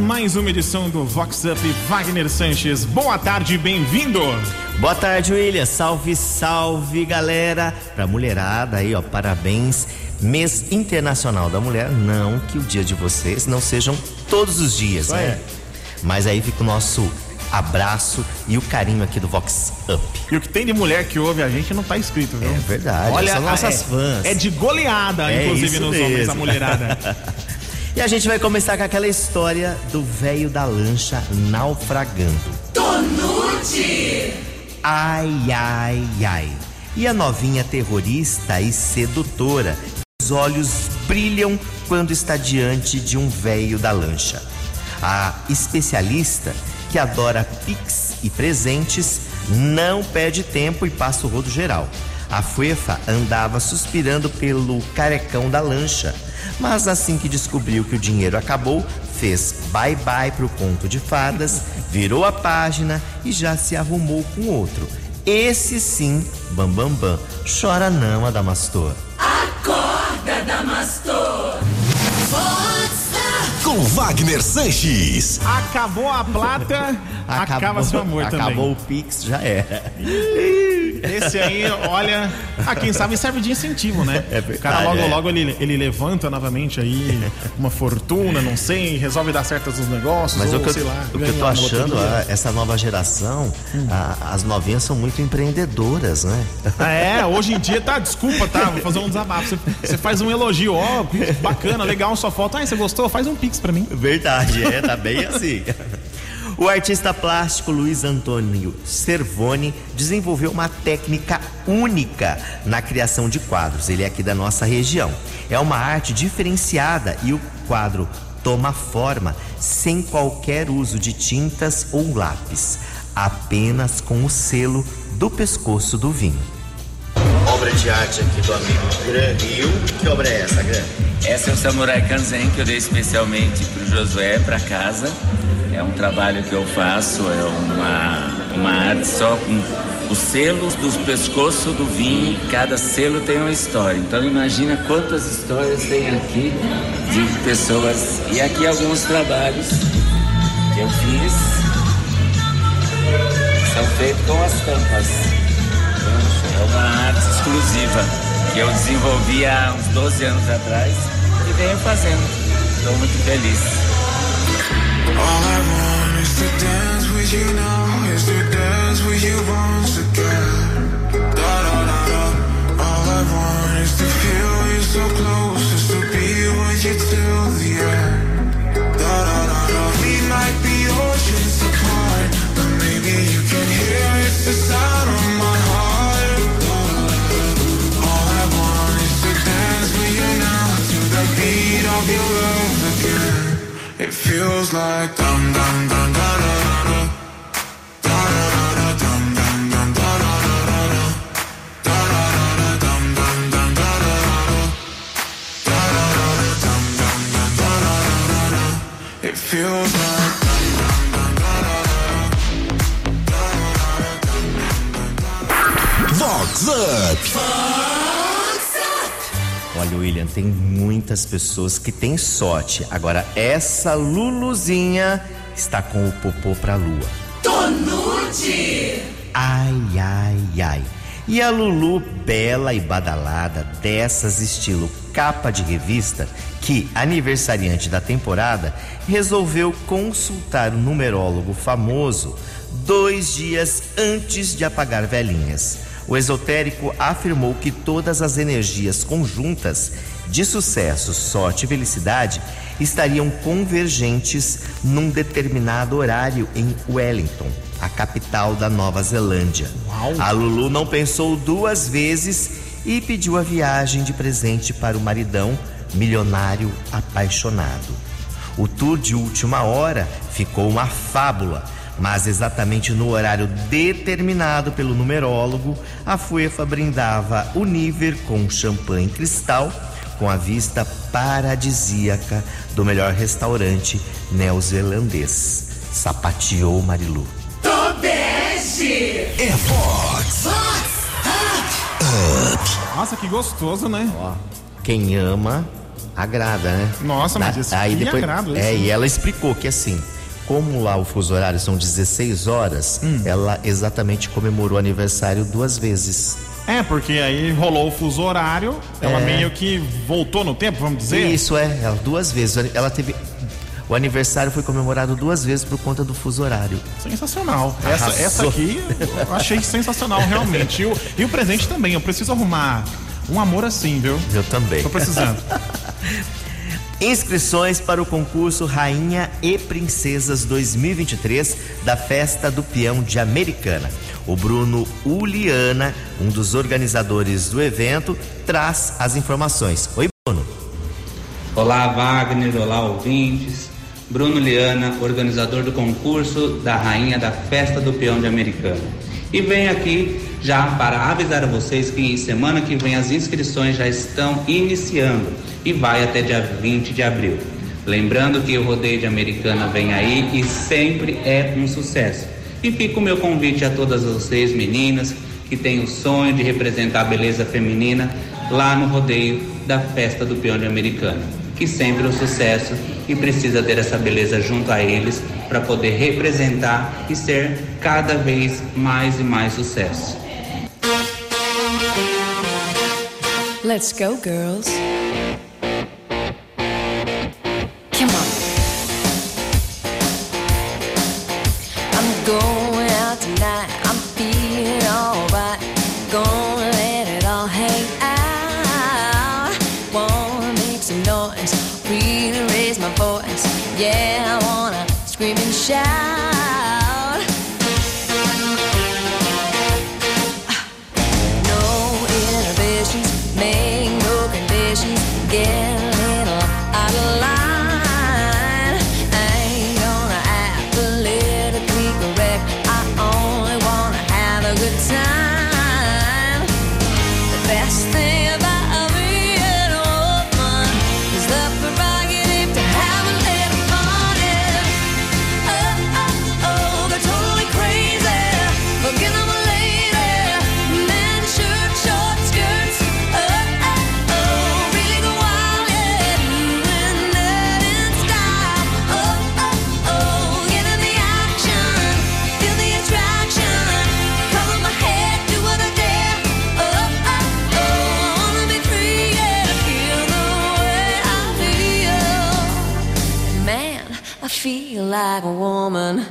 mais uma edição do Vox Up Wagner Sanches. Boa tarde, bem-vindo. Boa tarde, William. Salve, salve, galera. Pra mulherada aí, ó, parabéns. Mês Internacional da Mulher. Não que o dia de vocês não sejam todos os dias, Isso né? é. Mas aí fica o nosso abraço e o carinho aqui do Vox Up. E o que tem de mulher que ouve a gente não tá escrito, viu? É verdade, Olha, são nossas é, fãs. É de goleada, É inclusive, nos homens, mesmo. a mulherada. E a gente vai começar com aquela história do velho da lancha naufragando. Ai, ai, ai. E a novinha terrorista e sedutora. Os olhos brilham quando está diante de um velho da lancha. A especialista, que adora pix e presentes, não perde tempo e passa o rodo geral. A Fuefa andava suspirando pelo carecão da lancha, mas assim que descobriu que o dinheiro acabou, fez bye-bye pro conto de fadas, virou a página e já se arrumou com outro. Esse sim, Bambambam, bam, bam. chora não, Adamastor. Com Wagner Sanches. Acabou a plata, acaba seu amor acabou o Pix, já era. também. Esse aí, olha, ah, quem sabe serve de incentivo, né? É o verdade, cara logo, é. logo ele, ele levanta novamente aí uma fortuna, não sei, resolve dar certas nos negócios, Mas ou o que, eu, sei lá, o que eu tô achando, loteria. ah, essa nova geração, ah, as novinhas são muito empreendedoras, né? Ah, É, hoje em dia, tá, desculpa, tá, vou fazer um desabafo. Você, você faz um elogio, ó, bacana, legal, só falta, ah, você gostou? Faz um pix pra mim. Verdade, é, tá bem assim. O artista plástico Luiz Antônio Cervoni desenvolveu uma técnica única na criação de quadros. Ele é aqui da nossa região. É uma arte diferenciada e o quadro toma forma sem qualquer uso de tintas ou lápis, apenas com o selo do pescoço do vinho. Obra de arte aqui do amigo Gran Rio. Que obra é essa, Gran? Essa é o Samurai Kanzen que eu dei especialmente para o Josué para casa. É um trabalho que eu faço, é uma, uma arte só com os selos dos pescoços do vinho. Cada selo tem uma história. Então imagina quantas histórias tem aqui de pessoas. E aqui alguns trabalhos que eu fiz são feitos com as tampas. É uma arte exclusiva que eu desenvolvi há uns 12 anos atrás e venho fazendo. Estou muito feliz. All I want is to dance with you now, is to dance with you once again. It feels like Vox Up. Olha, William, tem muitas pessoas que têm sorte. Agora, essa Luluzinha está com o popô pra lua. Ai, ai, ai. E a Lulu, bela e badalada, dessas estilo capa de revista, que, aniversariante da temporada, resolveu consultar o numerólogo famoso dois dias antes de apagar velhinhas. O esotérico afirmou que todas as energias conjuntas de sucesso, sorte e felicidade estariam convergentes num determinado horário em Wellington, a capital da Nova Zelândia. A Lulu não pensou duas vezes e pediu a viagem de presente para o maridão, milionário apaixonado. O tour de última hora ficou uma fábula, mas exatamente no horário determinado pelo numerólogo, a Fuefa brindava o nível com champanhe cristal com a vista paradisíaca do melhor restaurante neozelandês. Sapateou Marilu. É Vox. Nossa, que gostoso, né? Ó, quem ama Agrada, né? Nossa, mas Na- isso aí que depois, agrado, É, isso. e ela explicou que assim, como lá o fuso horário são 16 horas, Hum. ela exatamente comemorou o aniversário duas vezes. É, porque aí rolou o fuso horário, ela É. meio que voltou no tempo, vamos dizer. Isso é, ela duas vezes. Ela teve. O aniversário foi comemorado duas vezes por conta do fuso horário. Sensacional. Essa, Arrasou. essa aqui eu achei sensacional, realmente. E o, e o presente também. Eu preciso arrumar um amor assim, viu? Eu também. Tô precisando. Inscrições para o concurso Rainha e Princesas 2023 da Festa do Peão de Americana. O Bruno Uliana, um dos organizadores do evento, traz as informações. Oi, Bruno. Olá, Wagner. Olá, ouvintes. Bruno Liana, organizador do concurso da Rainha da Festa do Peão de Americana. E venho aqui já para avisar a vocês que semana que vem as inscrições já estão iniciando e vai até dia 20 de abril. Lembrando que o rodeio de Americana vem aí e sempre é um sucesso. E fica o meu convite a todas vocês, meninas, que têm o sonho de representar a beleza feminina lá no rodeio da Festa do Peão de Americana, que sempre é um sucesso e precisa ter essa beleza junto a eles para poder representar e ser cada vez mais e mais sucesso. Let's go, girls. Feel like a woman.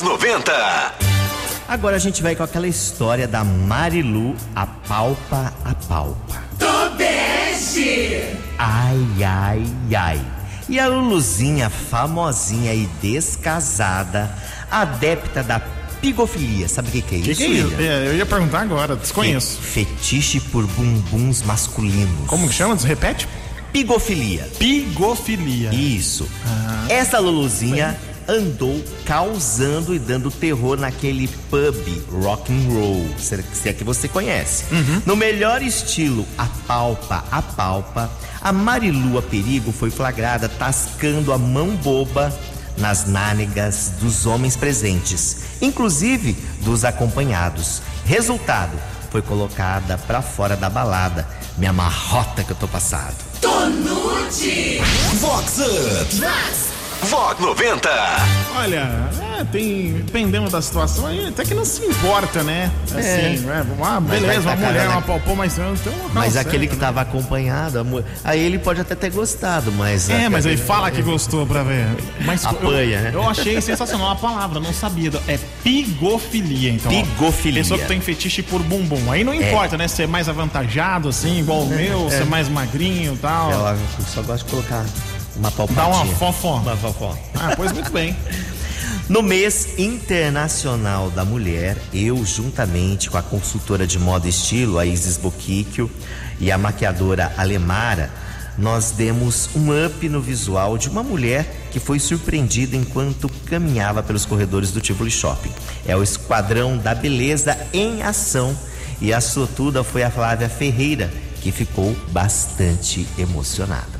Vox 90. Agora a gente vai com aquela história da Marilu, a palpa a palpa. Ai, ai, ai. E a Luluzinha, famosinha e descasada, adepta da pigofilia. Sabe o que, que é Que isso? que é isso? É, eu ia perguntar agora, desconheço. Fetiche por bumbuns masculinos. Como que chama? Repete? Pigofilia. Pigofilia. Isso. Ah. Essa Luluzinha andou causando e dando terror naquele pub rock and roll, se é que você conhece. Uhum. No melhor estilo a palpa a palpa, a Marilua Perigo foi flagrada tascando a mão boba nas nádegas dos homens presentes, inclusive dos acompanhados. Resultado, foi colocada pra fora da balada. Me amarrota que eu tô passado. Vox Up. Vox 90. Olha, é, tem, dependendo da situação, aí até que não se importa, né? Assim, é. ah, Mas beleza, uma mulher, na- uma palpou, mas tem um local Mas certo, aquele que né? tava acompanhado, mu- aí ele pode até ter gostado, mas. É, mas aí fala que gostou pra ver. Mas eu- Apanha, né? eu, achei sensacional a palavra, não sabia. É pigofilia, então. ó. Pigofilia. Pessoa que tem fetiche por bumbum. Aí não importa, né? Se é mais avantajado, assim, igual o meu, se é mais magrinho e tal. Ela só gosta de colocar uma Dá uma fofó. Uma fofó. Ah, pois muito bem. No mês internacional da mulher, eu, juntamente com a consultora de moda e estilo, a Isis Boquicchio, e a maquiadora Alemara, nós demos um up no visual de uma mulher que foi surpreendida enquanto caminhava pelos corredores do Tivoli Shopping. É o Esquadrão da Beleza em ação e a sortuda foi a Flávia Ferreira, que ficou bastante emocionada.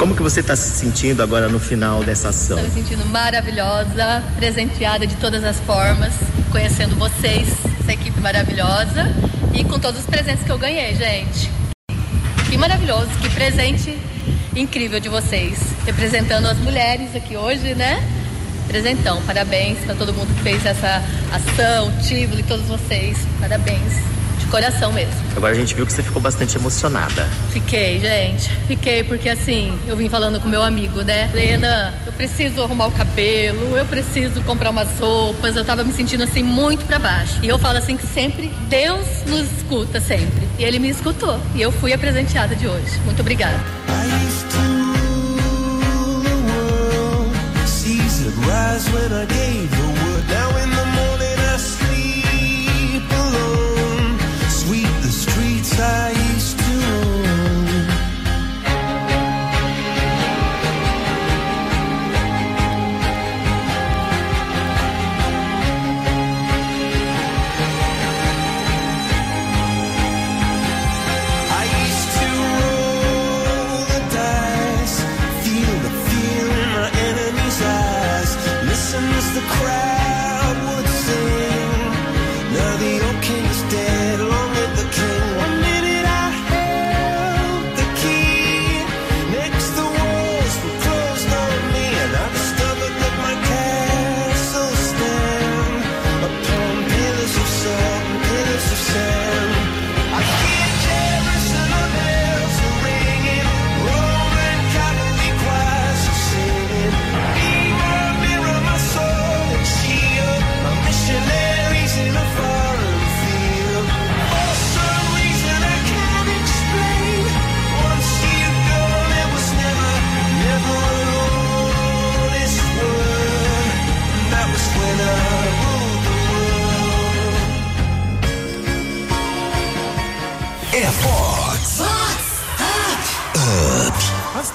Como que você está se sentindo agora no final dessa ação? Estou me sentindo maravilhosa, presenteada de todas as formas, conhecendo vocês, essa equipe maravilhosa e com todos os presentes que eu ganhei, gente. Que maravilhoso, que presente incrível de vocês, representando as mulheres aqui hoje, né? Presentão, parabéns para todo mundo que fez essa ação, Tivoli, todos vocês, parabéns, coração mesmo. Agora a gente viu que você ficou bastante emocionada. Fiquei, gente. Fiquei porque assim, eu vim falando com meu amigo, né? Lena, eu preciso arrumar o cabelo, eu preciso comprar umas roupas. Eu tava me sentindo assim muito pra baixo. E eu falo assim que sempre Deus nos escuta sempre. E ele me escutou. E eu fui a presenteada de hoje. Muito obrigada. Rise when I gave the word. Now in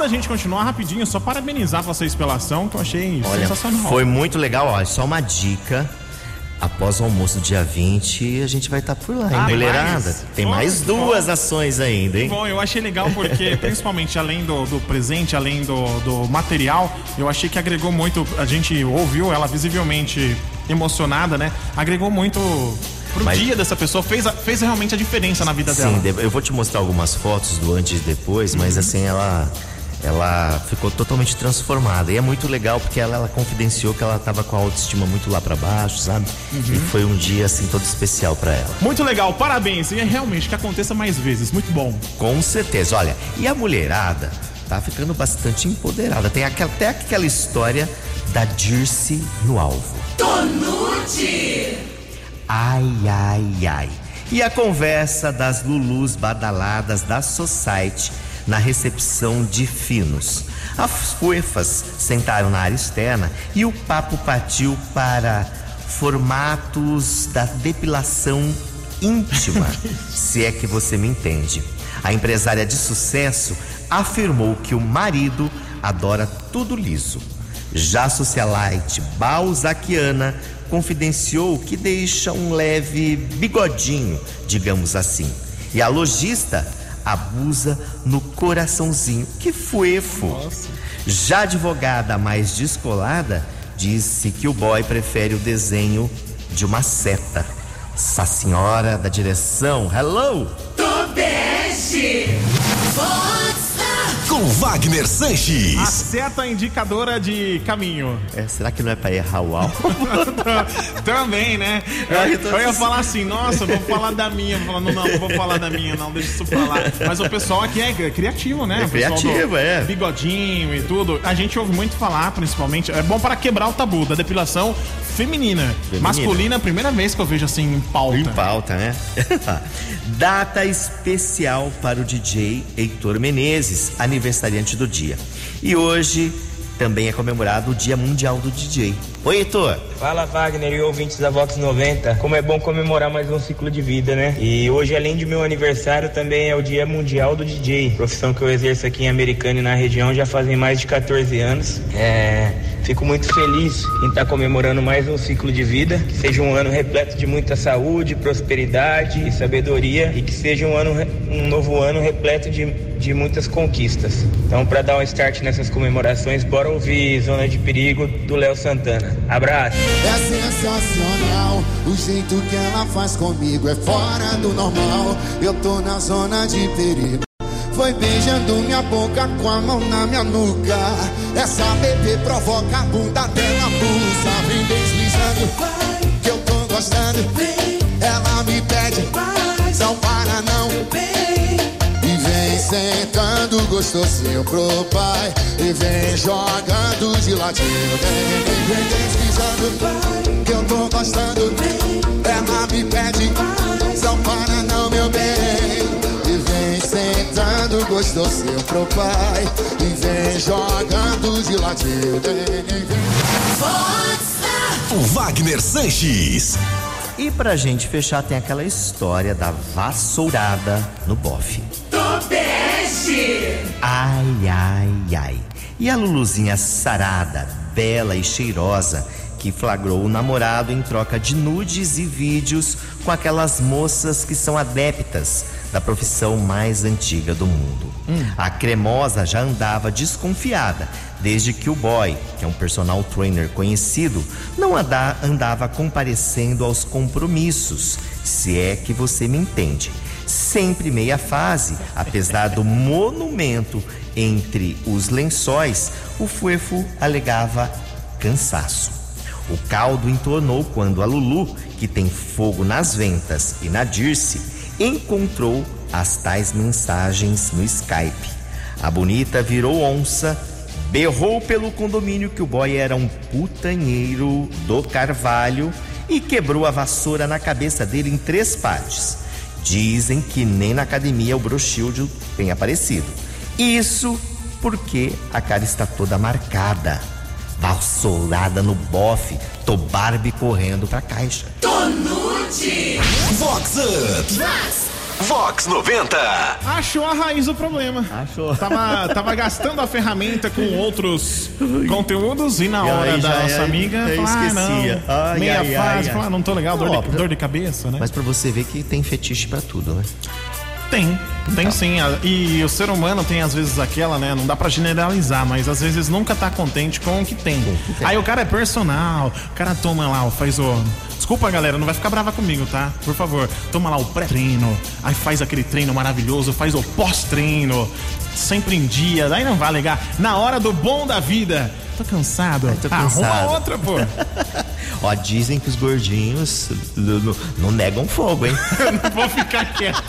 da gente continuar rapidinho, só parabenizar vocês pela ação, que eu achei Olha, sensacional. foi muito legal. Ó, só uma dica. Após o almoço dia 20, a gente vai estar por lá, hein, Ah, tem mulherada? mais? Tem Bom, mais bom. duas ações ainda, hein? Bom, eu achei legal porque, principalmente além do, do presente, além do, do material, eu achei que agregou muito. A gente ouviu ela visivelmente emocionada, né? Agregou muito pro Mas- dia dessa pessoa, fez, a- fez realmente a diferença na vida Sim, dela. de- eu vou te mostrar algumas fotos do antes e depois, mas assim, ela ela ficou totalmente transformada. E é muito legal porque ela, ela confidenciou que ela tava com a autoestima muito lá pra baixo, sabe? E foi um dia assim todo especial pra ela. Muito legal, parabéns. E é realmente que aconteça mais vezes, muito bom. Com certeza. Olha, e a mulherada tá ficando bastante empoderada. Tem aquela, até aquela história da Dirce no alvo. Ai, ai, ai. E a conversa das Lulus badaladas da Society na recepção de finos. As fuefas sentaram na área externa e o papo partiu para formatos da depilação íntima, se é que você me entende. A empresária de sucesso afirmou que o marido adora tudo liso. Já a socialite balzaquiana confidenciou que deixa um leve bigodinho, digamos assim. E a lojista abusa no coraçãozinho. Que fuefo! Já a advogada mais descolada disse que o boy prefere o desenho de uma seta. Essa senhora da direção, hello! Com com Wagner A Sanches. seta indicadora de caminho. É, será que não é pra errar o álbum? Também, né? Eu, eu tô eu ia assim. falar assim, nossa, vou falar da minha. Vou falar, não, não, não vou falar da minha, não, deixa isso pra lá. Mas o pessoal aqui é criativo, né? É criativo, é. Bigodinho e tudo. A gente ouve muito falar, principalmente. É bom para quebrar o tabu da depilação feminina. Feminina. Masculina, a primeira vez que eu vejo assim em pauta. Em pauta, né? Data especial para o DJ Heitor Menezes, aniversariante do dia. E hoje também é comemorado o Dia Mundial do DJ. Oi, Heitor. Fala Wagner e ouvintes da Vox 90. Como é bom comemorar mais um ciclo de vida, né? E hoje, além de meu aniversário, também é o Dia Mundial do DJ, profissão que eu exerço aqui em Americana e na região já fazem mais de 14 anos. É, fico muito feliz em estar comemorando mais um ciclo de vida, que seja um ano repleto de muita saúde, prosperidade e sabedoria e que seja um ano um novo ano repleto de, de muitas conquistas. Então, para dar um start nessas comemorações, bora ouvir Zona de Perigo do Léo Santana. Abraço. É sensacional, o jeito que ela faz comigo é fora do normal. Eu tô na zona de perigo. Foi beijando minha boca com a mão na minha nuca. Essa bebê provoca a bunda dela, pulsa. Vem deslizando, que eu tô gostando. Ela me pede, não para não. E vem sentando gostosinho pro pai E vem jogando de ladinho Vem, vem, vem deslizando Que eu tô gostando Ela me pede Não para não, sentando gostosinho pro pai E vem jogando de vem O Wagner Sanches. E pra gente fechar, tem aquela história da vassourada no bofe. Ai, ai, ai. E a Luluzinha sarada, bela e cheirosa, que flagrou o namorado em troca de nudes e vídeos com aquelas moças que são adeptas da profissão mais antiga do mundo. A cremosa já andava desconfiada desde que o boy, que é um personal trainer conhecido, não anda- andava comparecendo aos compromissos, se é que você me entende. Sempre meia fase, apesar do monumento entre os lençóis, o Fuefo alegava cansaço. O caldo entornou quando a Lulu, que tem fogo nas ventas, e na Dirce, encontrou as tais mensagens no Skype. A bonita virou onça, berrou pelo condomínio que o boy era um putanheiro do Carvalho e quebrou a vassoura na cabeça dele em três partes. Dizem que nem na academia o brochilde tem aparecido. Isso porque a cara está toda marcada. Vassourada no bofe, tô Barbie correndo pra caixa. Vox Up. Vox 90. Achou a raiz do problema. Achou. Tava, tava gastando a ferramenta com outros conteúdos e na E hora aí da já- nossa aí- amiga, aí falar, ah, esquecia. não, Ai, meia ai, fase, ai. falar, ah, não tô legal, dor, Ó, de, pra- dor de cabeça, né? Mas pra você ver que tem fetiche pra tudo, né? Tem, tem Então. sim. E o ser humano tem às vezes aquela, né? Não dá pra generalizar, mas às vezes nunca tá contente com o que tem. Aí o cara é personal, o cara toma lá, faz o. Desculpa, galera, não vai ficar brava comigo, tá? Por favor, toma lá o pré-treino, aí faz aquele treino maravilhoso, faz o pós-treino, sempre em dia, daí não vai alegar. Na hora do bom da vida, tô cansado. tô Arruma cansado. outra, pô. Ó, dizem que os gordinhos não negam fogo, hein? não vou ficar quieto.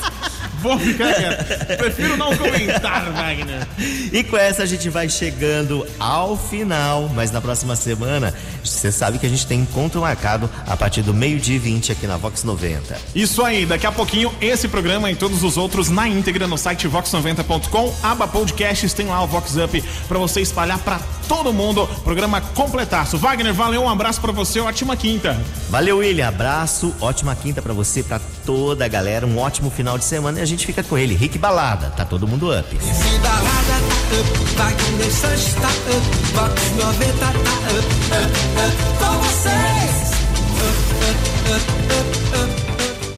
Vou ficar quieto. Prefiro não comentar, Wagner. E com essa a gente vai chegando ao final, mas na próxima semana você sabe que a gente tem encontro marcado a partir do meio-dia e 20 aqui na Vox 90. Isso aí, daqui a pouquinho esse programa e todos os outros na íntegra no site vox90.com, aba podcasts, tem lá o Vox Up pra você espalhar pra todo mundo. Programa completaço. Wagner, valeu, um abraço pra você, ótima quinta. Valeu, William. Abraço, ótima quinta pra você, pra toda a galera, um ótimo final de semana e a gente gente fica com ele. Rick Balada, tá todo mundo up. Up.